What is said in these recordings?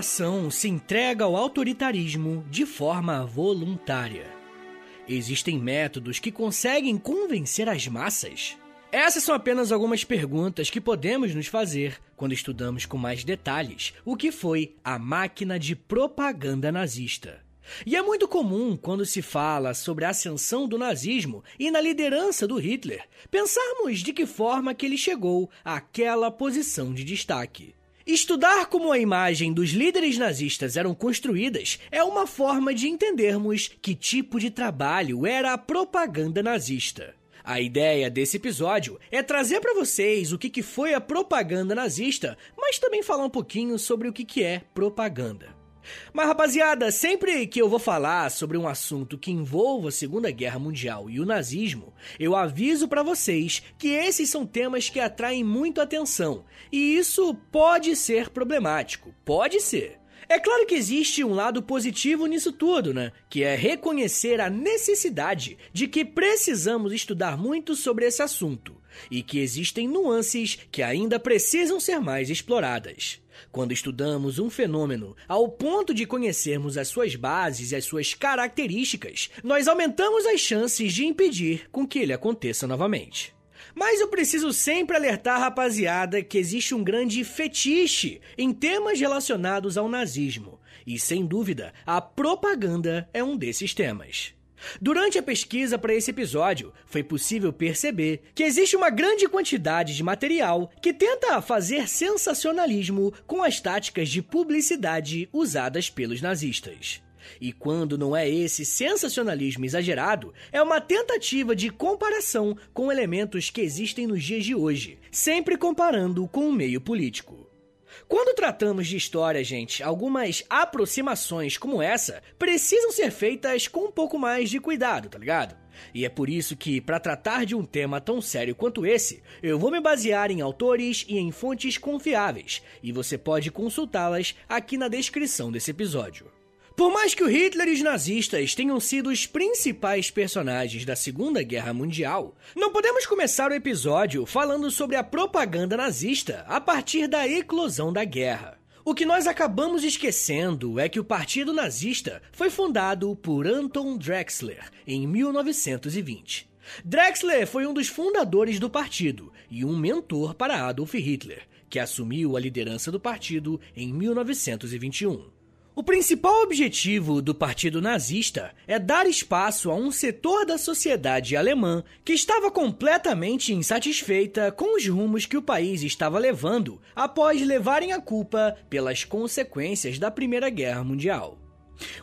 nação se entrega ao autoritarismo de forma voluntária? Existem métodos que conseguem convencer as massas? Essas são apenas algumas perguntas que podemos nos fazer quando estudamos com mais detalhes o que foi a máquina de propaganda nazista. E é muito comum, quando se fala sobre a ascensão do nazismo e na liderança do Hitler, pensarmos de que forma que ele chegou àquela posição de destaque. Estudar como a imagem dos líderes nazistas eram construídas é uma forma de entendermos que tipo de trabalho era a propaganda nazista. A ideia desse episódio é trazer para vocês o que foi a propaganda nazista, mas também falar um pouquinho sobre o que é propaganda. Mas rapaziada, sempre que eu vou falar sobre um assunto que envolva a Segunda Guerra Mundial e o nazismo, eu aviso para vocês que esses são temas que atraem muito atenção, e isso pode ser problemático, pode ser. É claro que existe um lado positivo nisso tudo, né? Que é reconhecer a necessidade de que precisamos estudar muito sobre esse assunto e que existem nuances que ainda precisam ser mais exploradas. Quando estudamos um fenômeno ao ponto de conhecermos as suas bases e as suas características, nós aumentamos as chances de impedir com que ele aconteça novamente. Mas eu preciso sempre alertar a rapaziada que existe um grande fetiche em temas relacionados ao nazismo, e sem dúvida, a propaganda é um desses temas. Durante a pesquisa para esse episódio, foi possível perceber que existe uma grande quantidade de material que tenta fazer sensacionalismo com as táticas de publicidade usadas pelos nazistas. E quando não é esse sensacionalismo exagerado, é uma tentativa de comparação com elementos que existem nos dias de hoje, sempre comparando com o meio político. Quando tratamos de história, gente, algumas aproximações como essa precisam ser feitas com um pouco mais de cuidado, tá ligado? E é por isso que, para tratar de um tema tão sério quanto esse, eu vou me basear em autores e em fontes confiáveis, e você pode consultá-las aqui na descrição desse episódio. Por mais que o Hitler e os nazistas tenham sido os principais personagens da Segunda Guerra Mundial, não podemos começar o episódio falando sobre a propaganda nazista a partir da eclosão da guerra. O que nós acabamos esquecendo é que o Partido Nazista foi fundado por Anton Drexler em 1920. Drexler foi um dos fundadores do partido e um mentor para Adolf Hitler, que assumiu a liderança do partido em 1921. O principal objetivo do Partido Nazista é dar espaço a um setor da sociedade alemã que estava completamente insatisfeita com os rumos que o país estava levando após levarem a culpa pelas consequências da Primeira Guerra Mundial.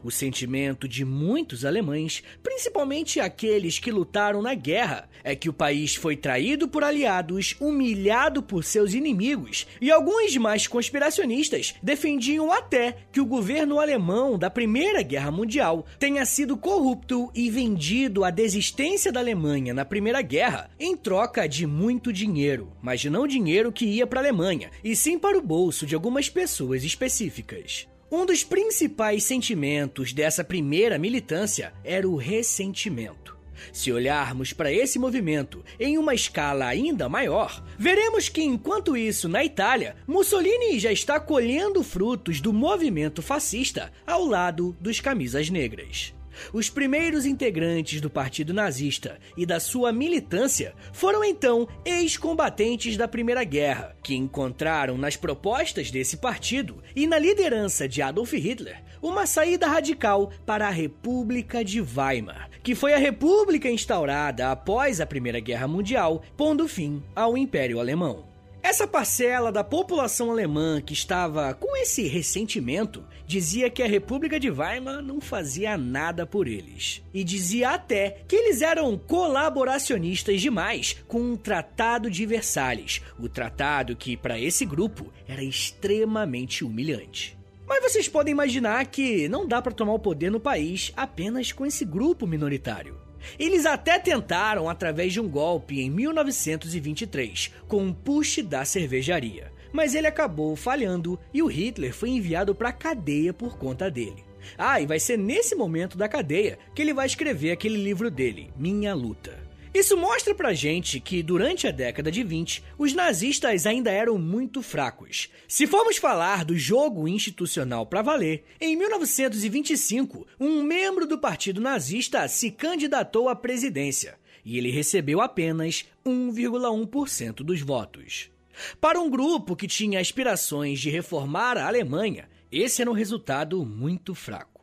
O sentimento de muitos alemães, principalmente aqueles que lutaram na guerra, é que o país foi traído por aliados, humilhado por seus inimigos, e alguns mais conspiracionistas defendiam até que o governo alemão da Primeira Guerra Mundial tenha sido corrupto e vendido a desistência da Alemanha na Primeira Guerra em troca de muito dinheiro, mas não dinheiro que ia para a Alemanha, e sim para o bolso de algumas pessoas específicas. Um dos principais sentimentos dessa primeira militância era o ressentimento. Se olharmos para esse movimento em uma escala ainda maior, veremos que enquanto isso na Itália, Mussolini já está colhendo frutos do movimento fascista ao lado dos camisas negras. Os primeiros integrantes do Partido Nazista e da sua militância foram então ex-combatentes da Primeira Guerra, que encontraram nas propostas desse partido e na liderança de Adolf Hitler uma saída radical para a República de Weimar, que foi a república instaurada após a Primeira Guerra Mundial, pondo fim ao Império Alemão. Essa parcela da população alemã que estava com esse ressentimento dizia que a República de Weimar não fazia nada por eles. E dizia até que eles eram colaboracionistas demais com o Tratado de Versalhes, o tratado que, para esse grupo, era extremamente humilhante. Mas vocês podem imaginar que não dá para tomar o poder no país apenas com esse grupo minoritário. Eles até tentaram através de um golpe em 1923, com um push da cervejaria, mas ele acabou falhando e o Hitler foi enviado para a cadeia por conta dele. Ah, e vai ser nesse momento da cadeia que ele vai escrever aquele livro dele, Minha Luta. Isso mostra pra gente que durante a década de 20, os nazistas ainda eram muito fracos. Se formos falar do jogo institucional para valer, em 1925, um membro do partido nazista se candidatou à presidência e ele recebeu apenas 1,1% dos votos. Para um grupo que tinha aspirações de reformar a Alemanha, esse era um resultado muito fraco.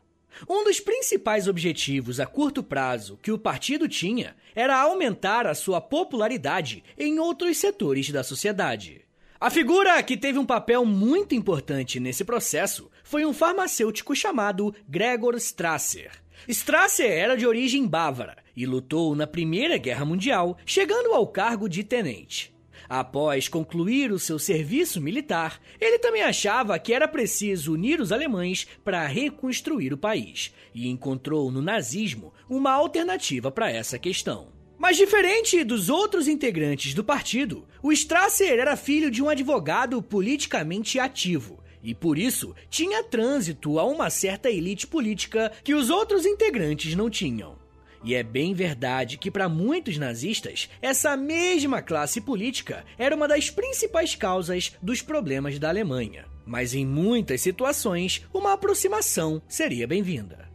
Um dos principais objetivos a curto prazo que o partido tinha era aumentar a sua popularidade em outros setores da sociedade. A figura que teve um papel muito importante nesse processo foi um farmacêutico chamado Gregor Strasser. Strasser era de origem bávara e lutou na Primeira Guerra Mundial, chegando ao cargo de tenente. Após concluir o seu serviço militar, ele também achava que era preciso unir os alemães para reconstruir o país e encontrou no nazismo uma alternativa para essa questão. Mas diferente dos outros integrantes do partido, o Strasser era filho de um advogado politicamente ativo e por isso tinha trânsito a uma certa elite política que os outros integrantes não tinham. E é bem verdade que, para muitos nazistas, essa mesma classe política era uma das principais causas dos problemas da Alemanha. Mas em muitas situações, uma aproximação seria bem-vinda.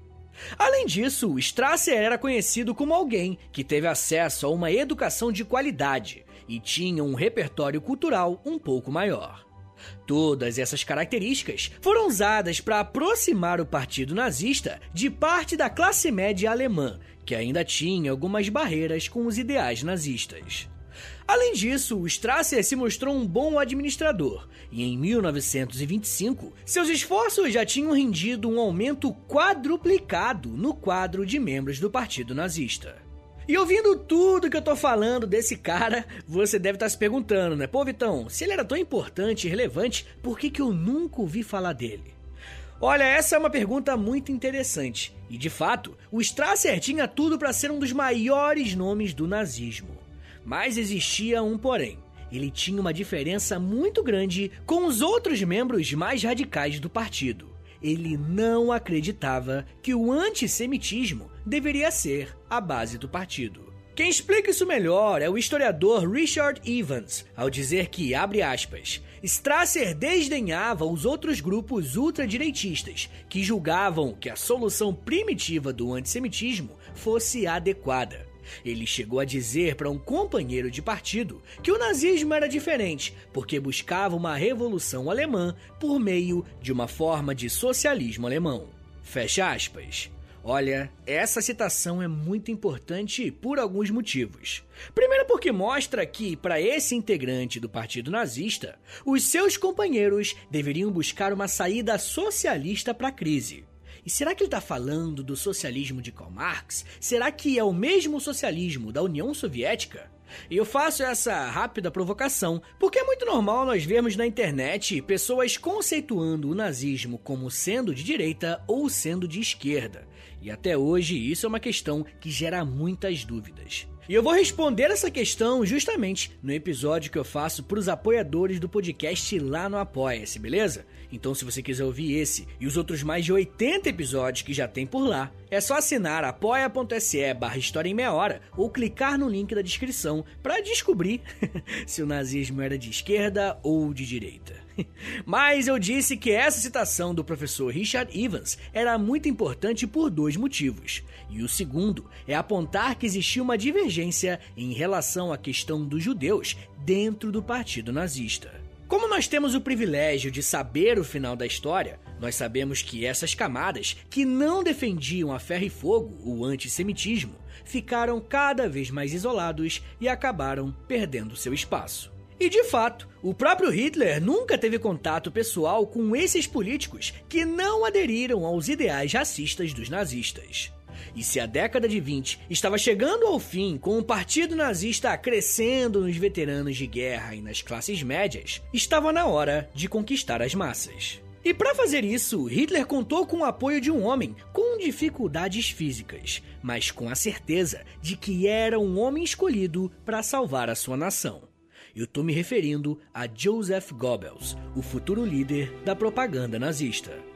Além disso, Strasser era conhecido como alguém que teve acesso a uma educação de qualidade e tinha um repertório cultural um pouco maior. Todas essas características foram usadas para aproximar o partido nazista de parte da classe média alemã que ainda tinha algumas barreiras com os ideais nazistas. Além disso, o Strasser se mostrou um bom administrador e em 1925 seus esforços já tinham rendido um aumento quadruplicado no quadro de membros do Partido Nazista. E ouvindo tudo que eu tô falando desse cara, você deve estar tá se perguntando, né? Pô, Vitão, se ele era tão importante e relevante, por que, que eu nunca ouvi falar dele? Olha, essa é uma pergunta muito interessante. E de fato, o Strasser tinha tudo para ser um dos maiores nomes do nazismo. Mas existia um porém. Ele tinha uma diferença muito grande com os outros membros mais radicais do partido. Ele não acreditava que o antissemitismo deveria ser a base do partido. Quem explica isso melhor é o historiador Richard Evans, ao dizer que, abre aspas, Strasser desdenhava os outros grupos ultradireitistas, que julgavam que a solução primitiva do antissemitismo fosse adequada. Ele chegou a dizer para um companheiro de partido que o nazismo era diferente, porque buscava uma revolução alemã por meio de uma forma de socialismo alemão. Fecha aspas. Olha, essa citação é muito importante por alguns motivos. Primeiro, porque mostra que, para esse integrante do Partido Nazista, os seus companheiros deveriam buscar uma saída socialista para a crise. E será que ele está falando do socialismo de Karl Marx? Será que é o mesmo socialismo da União Soviética? E eu faço essa rápida provocação porque é muito normal nós vermos na internet pessoas conceituando o nazismo como sendo de direita ou sendo de esquerda. E até hoje isso é uma questão que gera muitas dúvidas. E eu vou responder essa questão justamente no episódio que eu faço para os apoiadores do podcast lá no Apoia-se, beleza? Então, se você quiser ouvir esse e os outros mais de 80 episódios que já tem por lá, é só assinar apoia.se barra História em Meia Hora ou clicar no link da descrição para descobrir se o nazismo era de esquerda ou de direita. Mas eu disse que essa citação do professor Richard Evans era muito importante por dois motivos. E o segundo é apontar que existia uma divergência em relação à questão dos judeus dentro do partido nazista. Como nós temos o privilégio de saber o final da história, nós sabemos que essas camadas, que não defendiam a ferro e fogo o antissemitismo, ficaram cada vez mais isolados e acabaram perdendo seu espaço. E de fato, o próprio Hitler nunca teve contato pessoal com esses políticos que não aderiram aos ideais racistas dos nazistas. E se a década de 20 estava chegando ao fim com o partido nazista crescendo nos veteranos de guerra e nas classes médias, estava na hora de conquistar as massas. E para fazer isso, Hitler contou com o apoio de um homem com dificuldades físicas, mas com a certeza de que era um homem escolhido para salvar a sua nação. Eu estou me referindo a Joseph Goebbels, o futuro líder da propaganda nazista.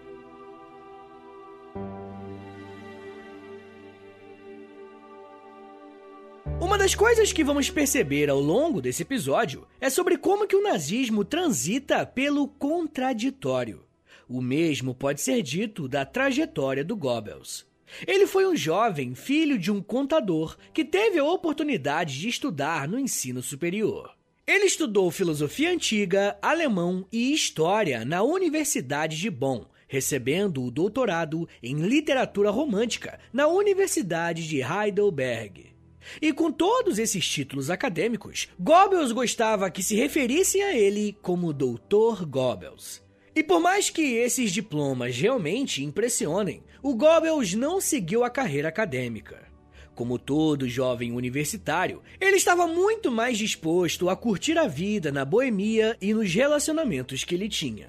Uma das coisas que vamos perceber ao longo desse episódio é sobre como que o nazismo transita pelo contraditório. O mesmo pode ser dito da trajetória do Goebbels. Ele foi um jovem filho de um contador que teve a oportunidade de estudar no ensino superior. Ele estudou filosofia antiga, alemão e história na Universidade de Bonn, recebendo o doutorado em literatura romântica na Universidade de Heidelberg. E com todos esses títulos acadêmicos, Goebbels gostava que se referissem a ele como Doutor Goebbels. E por mais que esses diplomas realmente impressionem, o Goebbels não seguiu a carreira acadêmica. Como todo jovem universitário, ele estava muito mais disposto a curtir a vida na boemia e nos relacionamentos que ele tinha.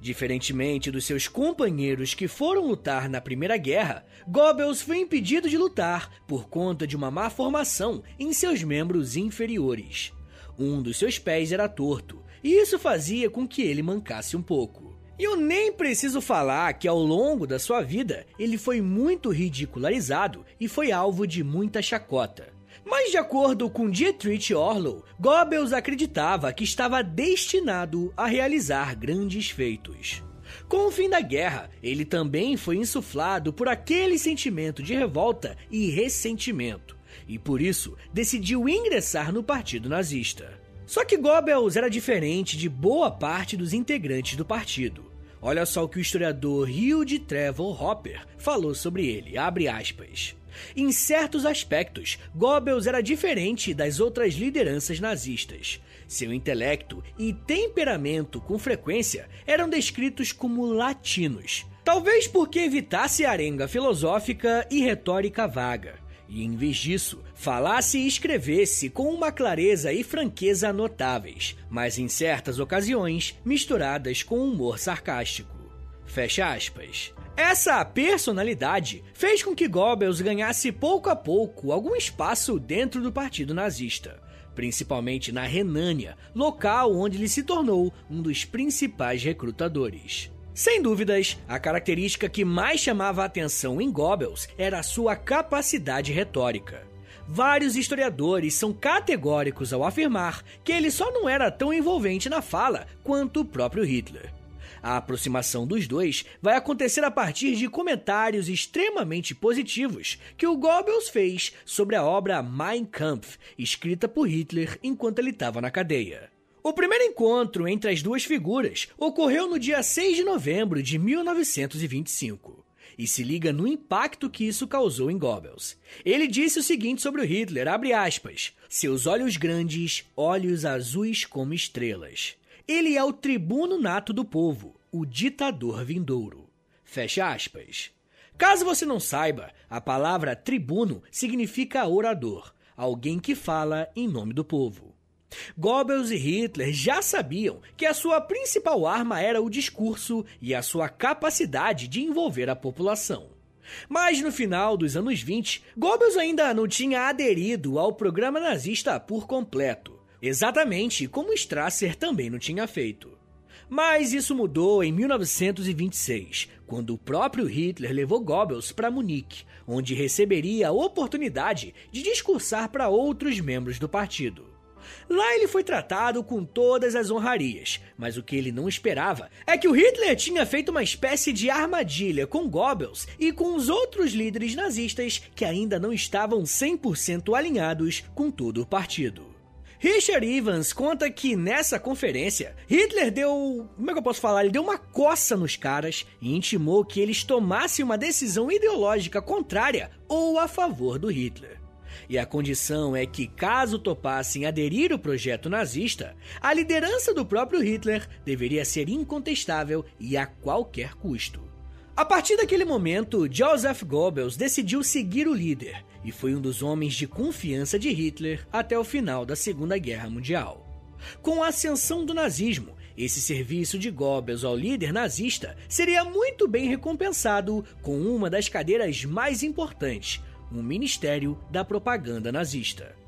Diferentemente dos seus companheiros que foram lutar na Primeira Guerra, Goebbels foi impedido de lutar por conta de uma má formação em seus membros inferiores. Um dos seus pés era torto, e isso fazia com que ele mancasse um pouco. E eu nem preciso falar que ao longo da sua vida ele foi muito ridicularizado e foi alvo de muita chacota. Mas de acordo com Dietrich Orlow, Goebbels acreditava que estava destinado a realizar grandes feitos. Com o fim da guerra, ele também foi insuflado por aquele sentimento de revolta e ressentimento, e por isso decidiu ingressar no partido nazista. Só que Goebbels era diferente de boa parte dos integrantes do partido. Olha só o que o historiador Hugh Trevor Hopper falou sobre ele, abre aspas. Em certos aspectos, Goebbels era diferente das outras lideranças nazistas. Seu intelecto e temperamento, com frequência, eram descritos como latinos. Talvez porque evitasse arenga filosófica e retórica vaga. E em vez disso, falasse e escrevesse com uma clareza e franqueza notáveis, mas em certas ocasiões misturadas com humor sarcástico. Fecha aspas. Essa personalidade fez com que Goebbels ganhasse pouco a pouco algum espaço dentro do partido nazista, principalmente na Renânia, local onde ele se tornou um dos principais recrutadores. Sem dúvidas, a característica que mais chamava a atenção em Goebbels era a sua capacidade retórica. Vários historiadores são categóricos ao afirmar que ele só não era tão envolvente na fala quanto o próprio Hitler. A aproximação dos dois vai acontecer a partir de comentários extremamente positivos que o Goebbels fez sobre a obra Mein Kampf, escrita por Hitler enquanto ele estava na cadeia. O primeiro encontro entre as duas figuras ocorreu no dia 6 de novembro de 1925 e se liga no impacto que isso causou em Goebbels. Ele disse o seguinte sobre o Hitler, abre aspas, seus olhos grandes, olhos azuis como estrelas. Ele é o tribuno nato do povo, o ditador vindouro. Fecha aspas. Caso você não saiba, a palavra tribuno significa orador, alguém que fala em nome do povo. Goebbels e Hitler já sabiam que a sua principal arma era o discurso e a sua capacidade de envolver a população. Mas no final dos anos 20, Goebbels ainda não tinha aderido ao programa nazista por completo exatamente como Strasser também não tinha feito. Mas isso mudou em 1926, quando o próprio Hitler levou Goebbels para Munique, onde receberia a oportunidade de discursar para outros membros do partido. Lá ele foi tratado com todas as honrarias, mas o que ele não esperava é que o Hitler tinha feito uma espécie de armadilha com Goebbels e com os outros líderes nazistas que ainda não estavam 100% alinhados com todo o partido. Richard Evans conta que nessa conferência, Hitler deu. Como é que eu posso falar? Ele deu uma coça nos caras e intimou que eles tomassem uma decisão ideológica contrária ou a favor do Hitler. E a condição é que, caso topassem aderir ao projeto nazista, a liderança do próprio Hitler deveria ser incontestável e a qualquer custo. A partir daquele momento, Joseph Goebbels decidiu seguir o líder e foi um dos homens de confiança de Hitler até o final da Segunda Guerra Mundial. Com a ascensão do nazismo, esse serviço de Goebbels ao líder nazista seria muito bem recompensado com uma das cadeiras mais importantes, o Ministério da Propaganda Nazista.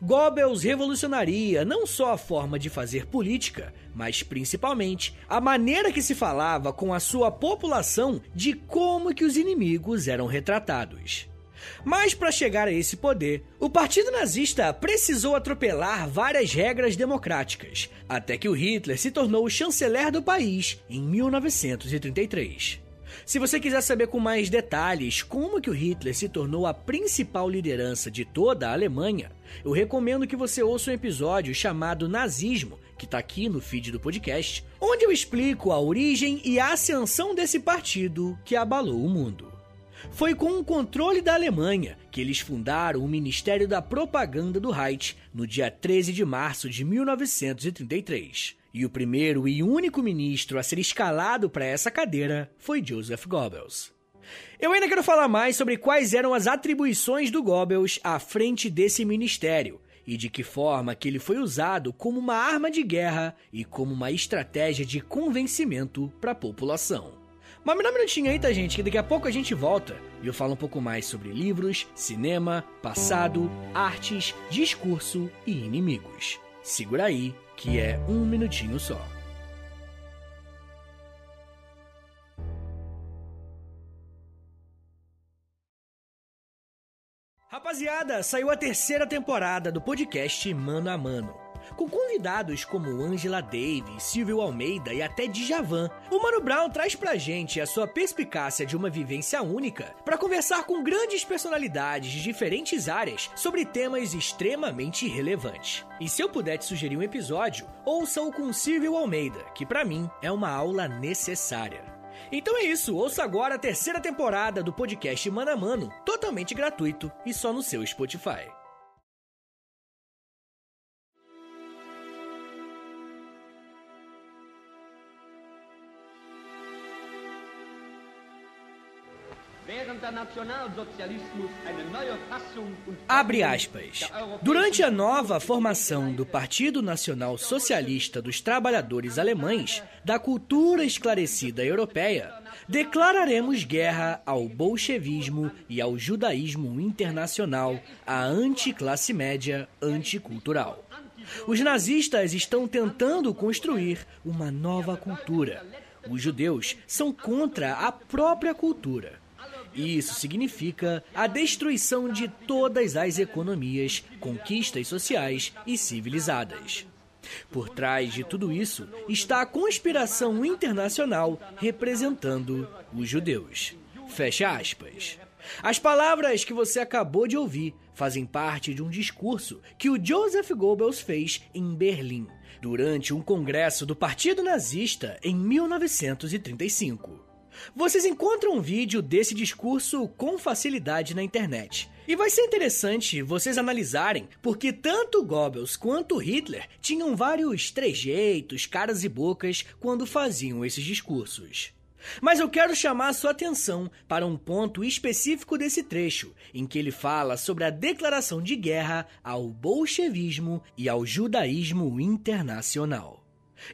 Goebbels revolucionaria não só a forma de fazer política, mas principalmente a maneira que se falava com a sua população de como que os inimigos eram retratados. Mas para chegar a esse poder, o Partido Nazista precisou atropelar várias regras democráticas, até que o Hitler se tornou o chanceler do país em 1933. Se você quiser saber com mais detalhes como que o Hitler se tornou a principal liderança de toda a Alemanha, eu recomendo que você ouça um episódio chamado Nazismo, que está aqui no feed do podcast, onde eu explico a origem e a ascensão desse partido que abalou o mundo. Foi com o controle da Alemanha que eles fundaram o Ministério da Propaganda do Reich no dia 13 de março de 1933. E o primeiro e único ministro a ser escalado para essa cadeira foi Joseph Goebbels. Eu ainda quero falar mais sobre quais eram as atribuições do Goebbels à frente desse ministério e de que forma que ele foi usado como uma arma de guerra e como uma estratégia de convencimento para a população. Mas me dá um minutinho aí, tá, gente? Que daqui a pouco a gente volta e eu falo um pouco mais sobre livros, cinema, passado, artes, discurso e inimigos. Segura aí, que é um minutinho só. Rapaziada, saiu a terceira temporada do podcast Mano a Mano com convidados como Angela Davis, Silvio Almeida e até Djavan. O Mano Brown traz pra gente a sua perspicácia de uma vivência única para conversar com grandes personalidades de diferentes áreas sobre temas extremamente relevantes. E se eu puder te sugerir um episódio, ouça-o com Silvio Almeida, que para mim é uma aula necessária. Então é isso, ouça agora a terceira temporada do podcast Mano a Mano, totalmente gratuito e só no seu Spotify. Abre aspas. Durante a nova formação do Partido Nacional Socialista dos Trabalhadores Alemães, da cultura esclarecida europeia, declararemos guerra ao bolchevismo e ao judaísmo internacional, à anticlasse média anticultural. Os nazistas estão tentando construir uma nova cultura. Os judeus são contra a própria cultura. Isso significa a destruição de todas as economias, conquistas sociais e civilizadas. Por trás de tudo isso está a conspiração internacional representando os judeus. Fecha aspas. As palavras que você acabou de ouvir fazem parte de um discurso que o Joseph Goebbels fez em Berlim, durante um congresso do Partido Nazista em 1935. Vocês encontram um vídeo desse discurso com facilidade na internet. E vai ser interessante vocês analisarem porque tanto Goebbels quanto Hitler tinham vários trejeitos, caras e bocas quando faziam esses discursos. Mas eu quero chamar a sua atenção para um ponto específico desse trecho, em que ele fala sobre a declaração de guerra ao bolchevismo e ao judaísmo internacional.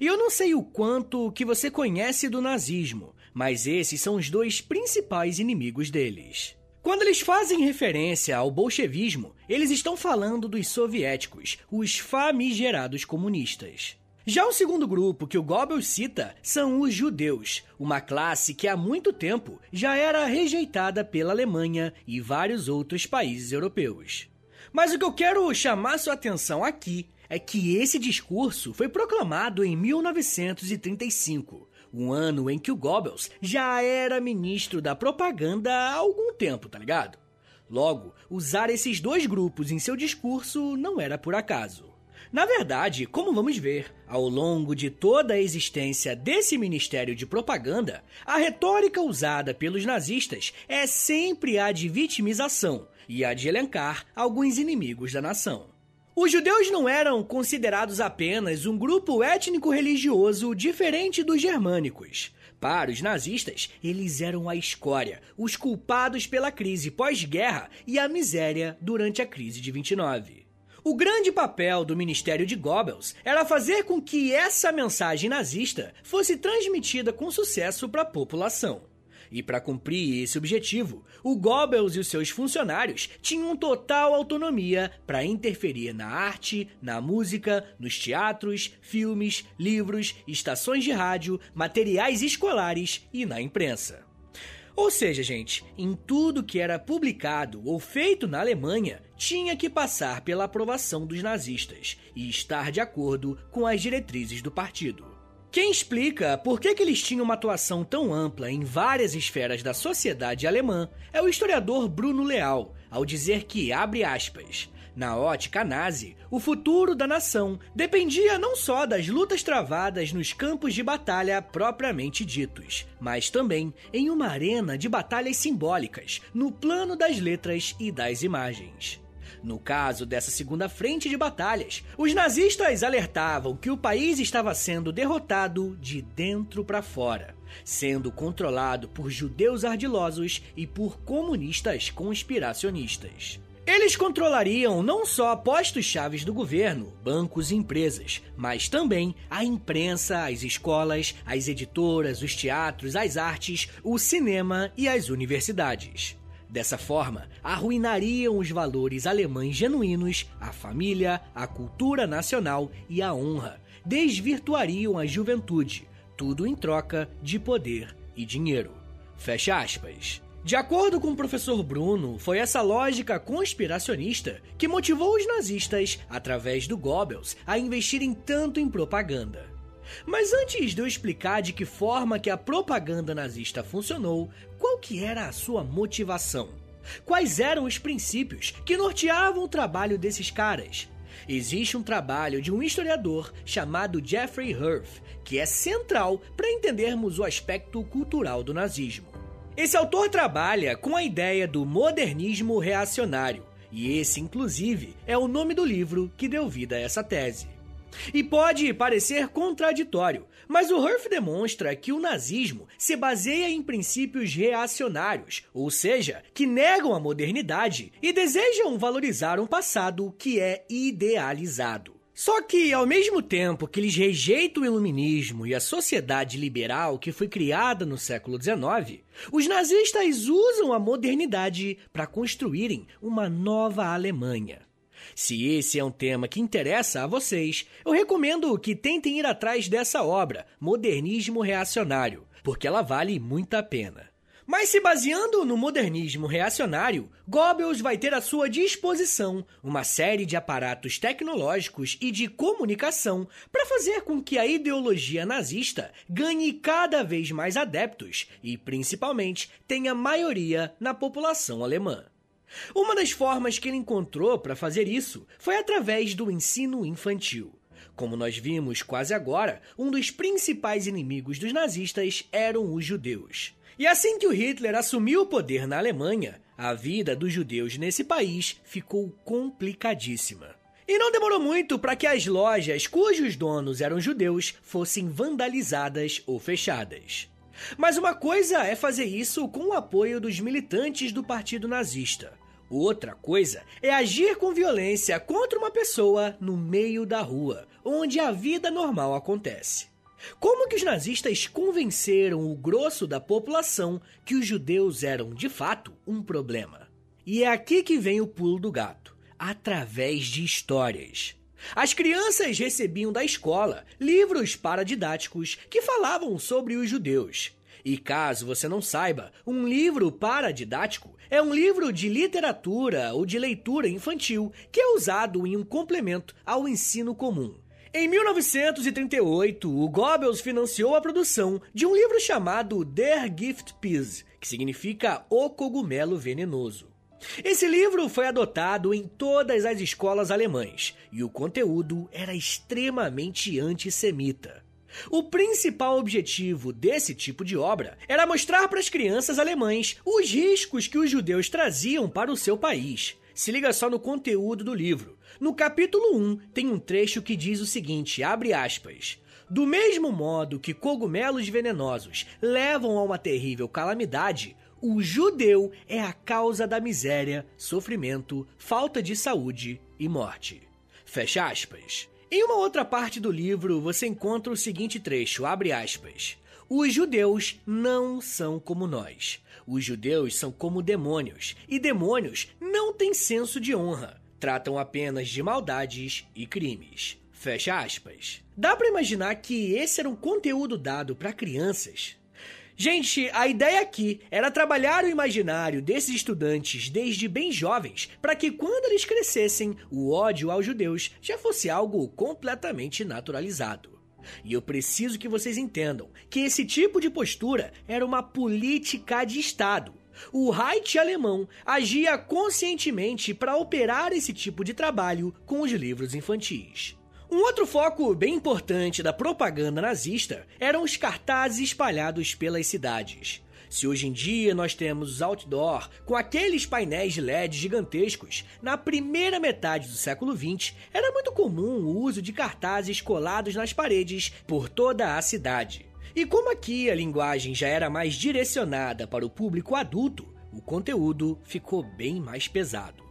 E eu não sei o quanto que você conhece do nazismo, mas esses são os dois principais inimigos deles. Quando eles fazem referência ao bolchevismo, eles estão falando dos soviéticos, os famigerados comunistas. Já o segundo grupo que o Goebbels cita são os judeus, uma classe que há muito tempo já era rejeitada pela Alemanha e vários outros países europeus. Mas o que eu quero chamar sua atenção aqui é que esse discurso foi proclamado em 1935, um ano em que o Goebbels já era ministro da propaganda há algum tempo, tá ligado? Logo, usar esses dois grupos em seu discurso não era por acaso. Na verdade, como vamos ver, ao longo de toda a existência desse Ministério de Propaganda, a retórica usada pelos nazistas é sempre a de vitimização e a de elencar alguns inimigos da nação. Os judeus não eram considerados apenas um grupo étnico-religioso diferente dos germânicos. Para os nazistas, eles eram a escória, os culpados pela crise pós-guerra e a miséria durante a crise de 29. O grande papel do Ministério de Goebbels era fazer com que essa mensagem nazista fosse transmitida com sucesso para a população. E para cumprir esse objetivo, o Goebbels e os seus funcionários tinham total autonomia para interferir na arte, na música, nos teatros, filmes, livros, estações de rádio, materiais escolares e na imprensa. Ou seja, gente, em tudo que era publicado ou feito na Alemanha, tinha que passar pela aprovação dos nazistas e estar de acordo com as diretrizes do partido. Quem explica por que, que eles tinham uma atuação tão ampla em várias esferas da sociedade alemã é o historiador Bruno Leal, ao dizer que, abre aspas, na ótica nazi, o futuro da nação dependia não só das lutas travadas nos campos de batalha propriamente ditos, mas também em uma arena de batalhas simbólicas, no plano das letras e das imagens. No caso dessa segunda frente de batalhas, os nazistas alertavam que o país estava sendo derrotado de dentro para fora, sendo controlado por judeus ardilosos e por comunistas conspiracionistas. Eles controlariam não só postos chaves do governo, bancos e empresas, mas também a imprensa, as escolas, as editoras, os teatros, as artes, o cinema e as universidades. Dessa forma, arruinariam os valores alemães genuínos, a família, a cultura nacional e a honra, desvirtuariam a juventude, tudo em troca de poder e dinheiro. Fecha aspas. De acordo com o professor Bruno, foi essa lógica conspiracionista que motivou os nazistas, através do Goebbels, a investirem tanto em propaganda. Mas antes de eu explicar de que forma que a propaganda nazista funcionou, que era a sua motivação? Quais eram os princípios que norteavam o trabalho desses caras? Existe um trabalho de um historiador chamado Jeffrey Herf, que é central para entendermos o aspecto cultural do nazismo. Esse autor trabalha com a ideia do modernismo reacionário, e esse, inclusive, é o nome do livro que deu vida a essa tese. E pode parecer contraditório, mas o Herf demonstra que o nazismo se baseia em princípios reacionários, ou seja, que negam a modernidade e desejam valorizar um passado que é idealizado. Só que, ao mesmo tempo que eles rejeitam o iluminismo e a sociedade liberal que foi criada no século XIX, os nazistas usam a modernidade para construírem uma nova Alemanha. Se esse é um tema que interessa a vocês, eu recomendo que tentem ir atrás dessa obra, Modernismo Reacionário, porque ela vale muito a pena. Mas se baseando no modernismo reacionário, Goebbels vai ter à sua disposição uma série de aparatos tecnológicos e de comunicação para fazer com que a ideologia nazista ganhe cada vez mais adeptos e, principalmente, tenha maioria na população alemã. Uma das formas que ele encontrou para fazer isso foi através do ensino infantil. Como nós vimos quase agora, um dos principais inimigos dos nazistas eram os judeus. E assim que o Hitler assumiu o poder na Alemanha, a vida dos judeus nesse país ficou complicadíssima. E não demorou muito para que as lojas cujos donos eram judeus fossem vandalizadas ou fechadas. Mas uma coisa é fazer isso com o apoio dos militantes do partido nazista. Outra coisa é agir com violência contra uma pessoa no meio da rua, onde a vida normal acontece. Como que os nazistas convenceram o grosso da população que os judeus eram, de fato, um problema? E é aqui que vem o pulo do gato através de histórias. As crianças recebiam da escola livros paradidáticos que falavam sobre os judeus. E caso você não saiba, um livro paradidático é um livro de literatura ou de leitura infantil que é usado em um complemento ao ensino comum. Em 1938, o Goebbels financiou a produção de um livro chamado Der Giftpilz, que significa O Cogumelo Venenoso. Esse livro foi adotado em todas as escolas alemãs e o conteúdo era extremamente antissemita. O principal objetivo desse tipo de obra era mostrar para as crianças alemães os riscos que os judeus traziam para o seu país. Se liga só no conteúdo do livro. No capítulo 1 tem um trecho que diz o seguinte, abre aspas: do mesmo modo que cogumelos venenosos levam a uma terrível calamidade, o judeu é a causa da miséria, sofrimento, falta de saúde e morte. Fecha aspas. Em uma outra parte do livro, você encontra o seguinte trecho, abre aspas. Os judeus não são como nós. Os judeus são como demônios, e demônios não têm senso de honra. Tratam apenas de maldades e crimes. Fecha aspas. Dá para imaginar que esse era um conteúdo dado para crianças? Gente, a ideia aqui era trabalhar o imaginário desses estudantes desde bem jovens, para que quando eles crescessem, o ódio aos judeus já fosse algo completamente naturalizado. E eu preciso que vocês entendam que esse tipo de postura era uma política de Estado. O Reich alemão agia conscientemente para operar esse tipo de trabalho com os livros infantis. Um outro foco bem importante da propaganda nazista eram os cartazes espalhados pelas cidades. Se hoje em dia nós temos os outdoor com aqueles painéis de LED gigantescos, na primeira metade do século XX era muito comum o uso de cartazes colados nas paredes por toda a cidade. E como aqui a linguagem já era mais direcionada para o público adulto, o conteúdo ficou bem mais pesado.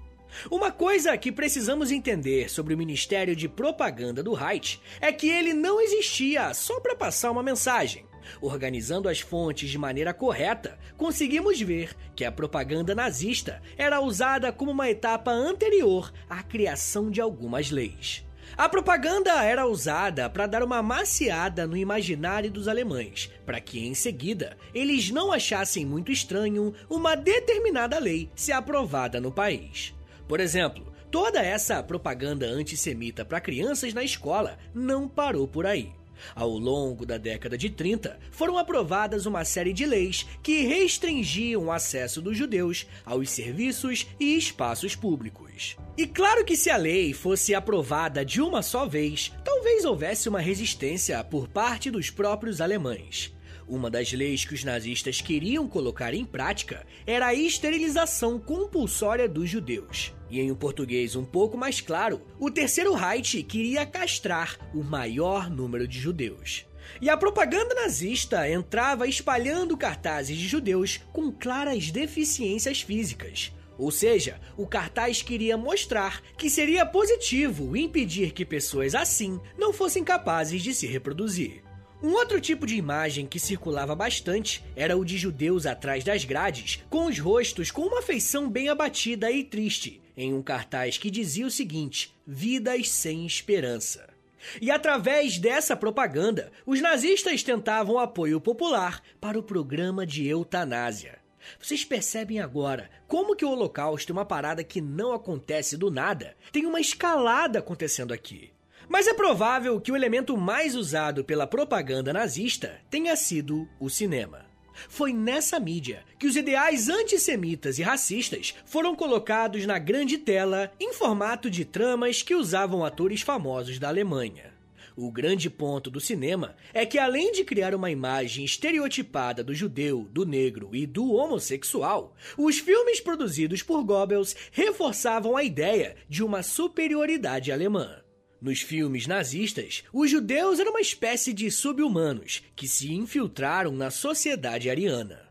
Uma coisa que precisamos entender sobre o Ministério de Propaganda do Reich é que ele não existia só para passar uma mensagem. Organizando as fontes de maneira correta, conseguimos ver que a propaganda nazista era usada como uma etapa anterior à criação de algumas leis. A propaganda era usada para dar uma maciada no imaginário dos alemães, para que em seguida eles não achassem muito estranho uma determinada lei ser aprovada no país. Por exemplo, toda essa propaganda antissemita para crianças na escola não parou por aí. Ao longo da década de 30, foram aprovadas uma série de leis que restringiam o acesso dos judeus aos serviços e espaços públicos. E claro que se a lei fosse aprovada de uma só vez, talvez houvesse uma resistência por parte dos próprios alemães. Uma das leis que os nazistas queriam colocar em prática era a esterilização compulsória dos judeus. E em um português um pouco mais claro, o Terceiro Reich queria castrar o maior número de judeus. E a propaganda nazista entrava espalhando cartazes de judeus com claras deficiências físicas. Ou seja, o cartaz queria mostrar que seria positivo impedir que pessoas assim não fossem capazes de se reproduzir. Um outro tipo de imagem que circulava bastante era o de judeus atrás das grades, com os rostos com uma feição bem abatida e triste, em um cartaz que dizia o seguinte: Vidas sem esperança. E através dessa propaganda, os nazistas tentavam apoio popular para o programa de eutanásia. Vocês percebem agora como que o Holocausto é uma parada que não acontece do nada? Tem uma escalada acontecendo aqui. Mas é provável que o elemento mais usado pela propaganda nazista tenha sido o cinema. Foi nessa mídia que os ideais antissemitas e racistas foram colocados na grande tela em formato de tramas que usavam atores famosos da Alemanha. O grande ponto do cinema é que, além de criar uma imagem estereotipada do judeu, do negro e do homossexual, os filmes produzidos por Goebbels reforçavam a ideia de uma superioridade alemã. Nos filmes nazistas, os judeus eram uma espécie de sub-humanos que se infiltraram na sociedade ariana.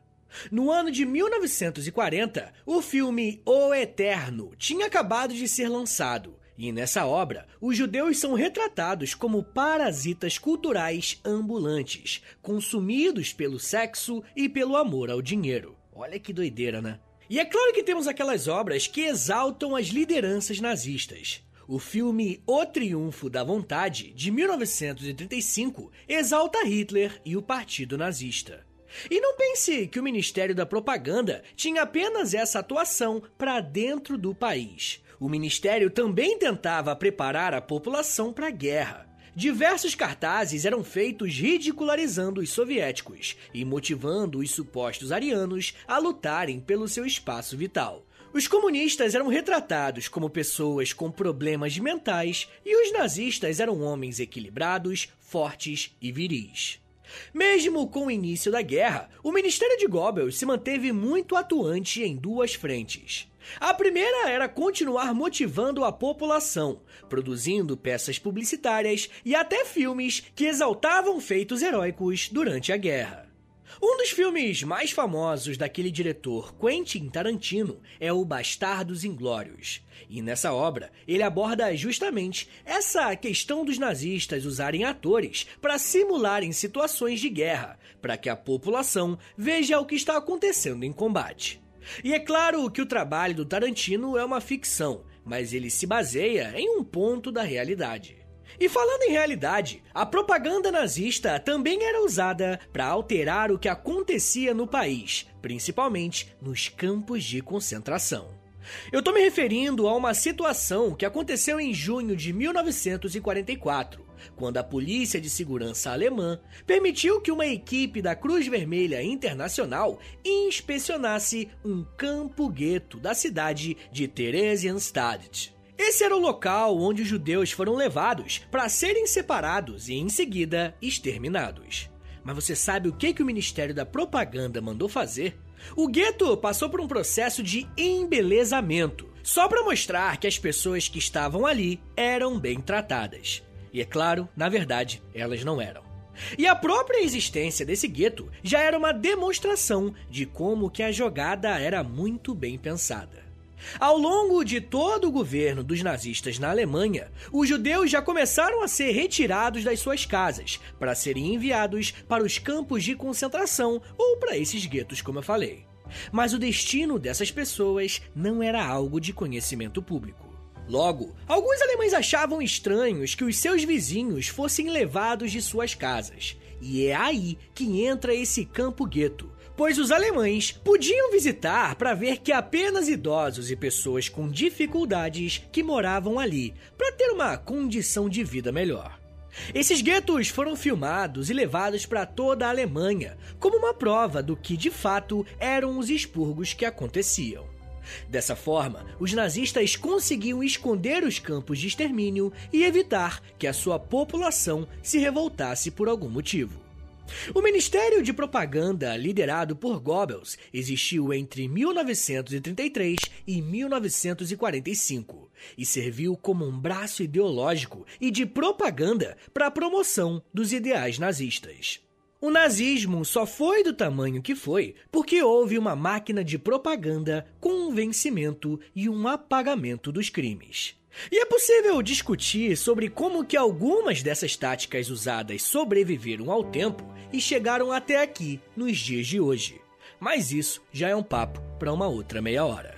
No ano de 1940, o filme O Eterno tinha acabado de ser lançado, e nessa obra, os judeus são retratados como parasitas culturais ambulantes, consumidos pelo sexo e pelo amor ao dinheiro. Olha que doideira, né? E é claro que temos aquelas obras que exaltam as lideranças nazistas. O filme O Triunfo da Vontade, de 1935, exalta Hitler e o Partido Nazista. E não pense que o Ministério da Propaganda tinha apenas essa atuação para dentro do país. O ministério também tentava preparar a população para a guerra. Diversos cartazes eram feitos ridicularizando os soviéticos e motivando os supostos arianos a lutarem pelo seu espaço vital. Os comunistas eram retratados como pessoas com problemas mentais e os nazistas eram homens equilibrados, fortes e viris. Mesmo com o início da guerra, o Ministério de Goebbels se manteve muito atuante em duas frentes. A primeira era continuar motivando a população, produzindo peças publicitárias e até filmes que exaltavam feitos heróicos durante a guerra. Um dos filmes mais famosos daquele diretor, Quentin Tarantino, é o Bastardos Inglórios. E nessa obra, ele aborda justamente essa questão dos nazistas usarem atores para simularem situações de guerra, para que a população veja o que está acontecendo em combate. E é claro que o trabalho do Tarantino é uma ficção, mas ele se baseia em um ponto da realidade. E falando em realidade, a propaganda nazista também era usada para alterar o que acontecia no país, principalmente nos campos de concentração. Eu estou me referindo a uma situação que aconteceu em junho de 1944, quando a Polícia de Segurança Alemã permitiu que uma equipe da Cruz Vermelha Internacional inspecionasse um campo-gueto da cidade de Theresienstadt. Esse era o local onde os judeus foram levados para serem separados e, em seguida, exterminados. Mas você sabe o que, que o Ministério da Propaganda mandou fazer? O gueto passou por um processo de embelezamento, só para mostrar que as pessoas que estavam ali eram bem tratadas. E é claro, na verdade, elas não eram. E a própria existência desse gueto já era uma demonstração de como que a jogada era muito bem pensada. Ao longo de todo o governo dos nazistas na Alemanha, os judeus já começaram a ser retirados das suas casas para serem enviados para os campos de concentração ou para esses guetos, como eu falei. Mas o destino dessas pessoas não era algo de conhecimento público. Logo, alguns alemães achavam estranhos que os seus vizinhos fossem levados de suas casas. E é aí que entra esse campo gueto, pois os alemães podiam visitar para ver que apenas idosos e pessoas com dificuldades que moravam ali, para ter uma condição de vida melhor. Esses guetos foram filmados e levados para toda a Alemanha, como uma prova do que de fato eram os expurgos que aconteciam. Dessa forma, os nazistas conseguiam esconder os campos de extermínio e evitar que a sua população se revoltasse por algum motivo. O Ministério de Propaganda, liderado por Goebbels, existiu entre 1933 e 1945 e serviu como um braço ideológico e de propaganda para a promoção dos ideais nazistas. O nazismo só foi do tamanho que foi porque houve uma máquina de propaganda com um vencimento e um apagamento dos crimes. E é possível discutir sobre como que algumas dessas táticas usadas sobreviveram ao tempo e chegaram até aqui nos dias de hoje. Mas isso já é um papo para uma outra meia hora.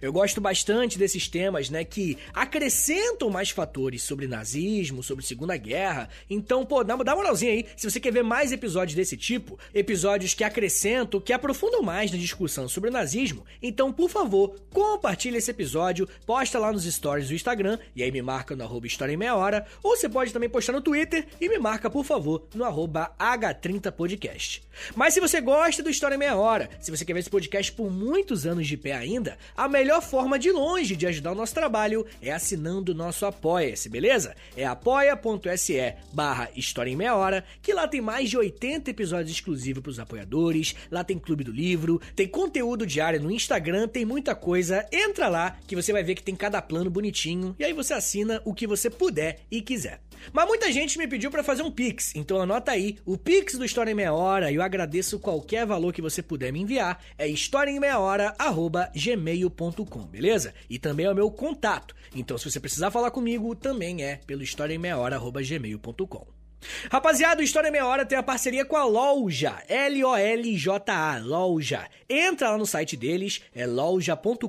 Eu gosto bastante desses temas, né, que acrescentam mais fatores sobre nazismo, sobre Segunda Guerra. Então, pô, dá, uma moralzinha aí. Se você quer ver mais episódios desse tipo, episódios que acrescentam, que aprofundam mais na discussão sobre o nazismo, então, por favor, compartilhe esse episódio, posta lá nos stories do Instagram e aí me marca no arroba História em Meia Hora, ou você pode também postar no Twitter e me marca, por favor, no arroba H30podcast. Mas se você gosta do História em Meia Hora, se você quer ver esse podcast por muitos anos de pé ainda, a melhor forma de longe de ajudar o nosso trabalho é assinando o nosso Apoia-se, beleza? É apoia.se barra História em Meia Hora, que lá tem mais de 80 episódios exclusivos para os apoiadores, lá tem Clube do Livro, tem conteúdo diário no Instagram, tem muita coisa. Entra lá que você vai ver que tem cada plano bonitinho e aí você assina o que você puder e quiser. Mas muita gente me pediu para fazer um Pix, então anota aí, o Pix do História em Meia Hora, e eu agradeço qualquer valor que você puder me enviar, é historiaemmeiahora.gmail.com, beleza? E também é o meu contato, então se você precisar falar comigo, também é pelo historiaemmeiahora.gmail.com. Rapaziada, o História Meia Hora tem a parceria com a Loja, L-O-L-J-A, Loja. Entra lá no site deles, é loja.com.br,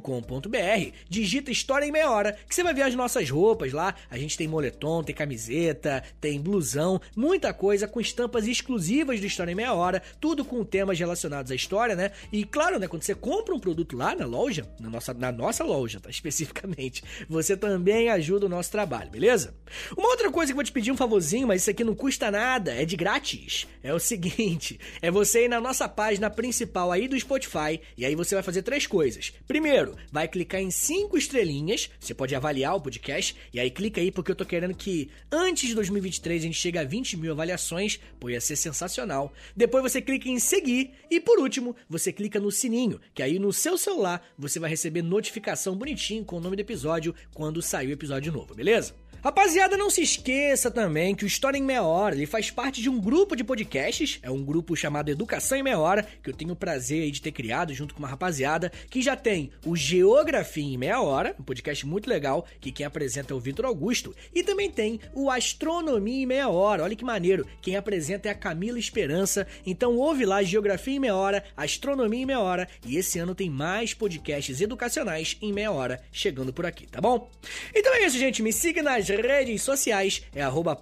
digita História em Meia Hora, que você vai ver as nossas roupas lá. A gente tem moletom, tem camiseta, tem blusão, muita coisa com estampas exclusivas do História em Meia Hora, tudo com temas relacionados à história, né? E claro, né, quando você compra um produto lá na loja, na nossa, na nossa loja, tá? Especificamente, você também ajuda o nosso trabalho, beleza? Uma outra coisa que eu vou te pedir um favorzinho, mas isso aqui não custa nada, é de grátis. É o seguinte, é você ir na nossa página principal aí do Spotify e aí você vai fazer três coisas. Primeiro, vai clicar em cinco estrelinhas, você pode avaliar o podcast e aí clica aí porque eu tô querendo que antes de 2023 a gente chegue a 20 mil avaliações, pô, ia ser sensacional. Depois você clica em seguir e por último, você clica no sininho, que aí no seu celular você vai receber notificação bonitinho com o nome do episódio quando sair o episódio novo, beleza? Rapaziada, não se esqueça também que o História em Meia Hora ele faz parte de um grupo de podcasts, é um grupo chamado Educação em Meia Hora, que eu tenho o prazer de ter criado junto com uma rapaziada, que já tem o Geografia em Meia Hora, um podcast muito legal, que quem apresenta é o Vitor Augusto, e também tem o Astronomia em Meia Hora, olha que maneiro, quem apresenta é a Camila Esperança, então ouve lá Geografia em Meia Hora, Astronomia em Meia Hora, e esse ano tem mais podcasts educacionais em meia hora chegando por aqui, tá bom? Então é isso, gente, me siga nas redes sociais é arroba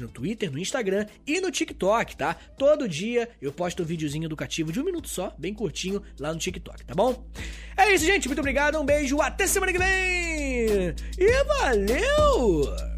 no Twitter, no Instagram e no TikTok, tá? Todo dia eu posto um videozinho educativo de um minuto só, bem curtinho, lá no TikTok, tá bom? É isso, gente. Muito obrigado, um beijo, até semana que vem! E valeu!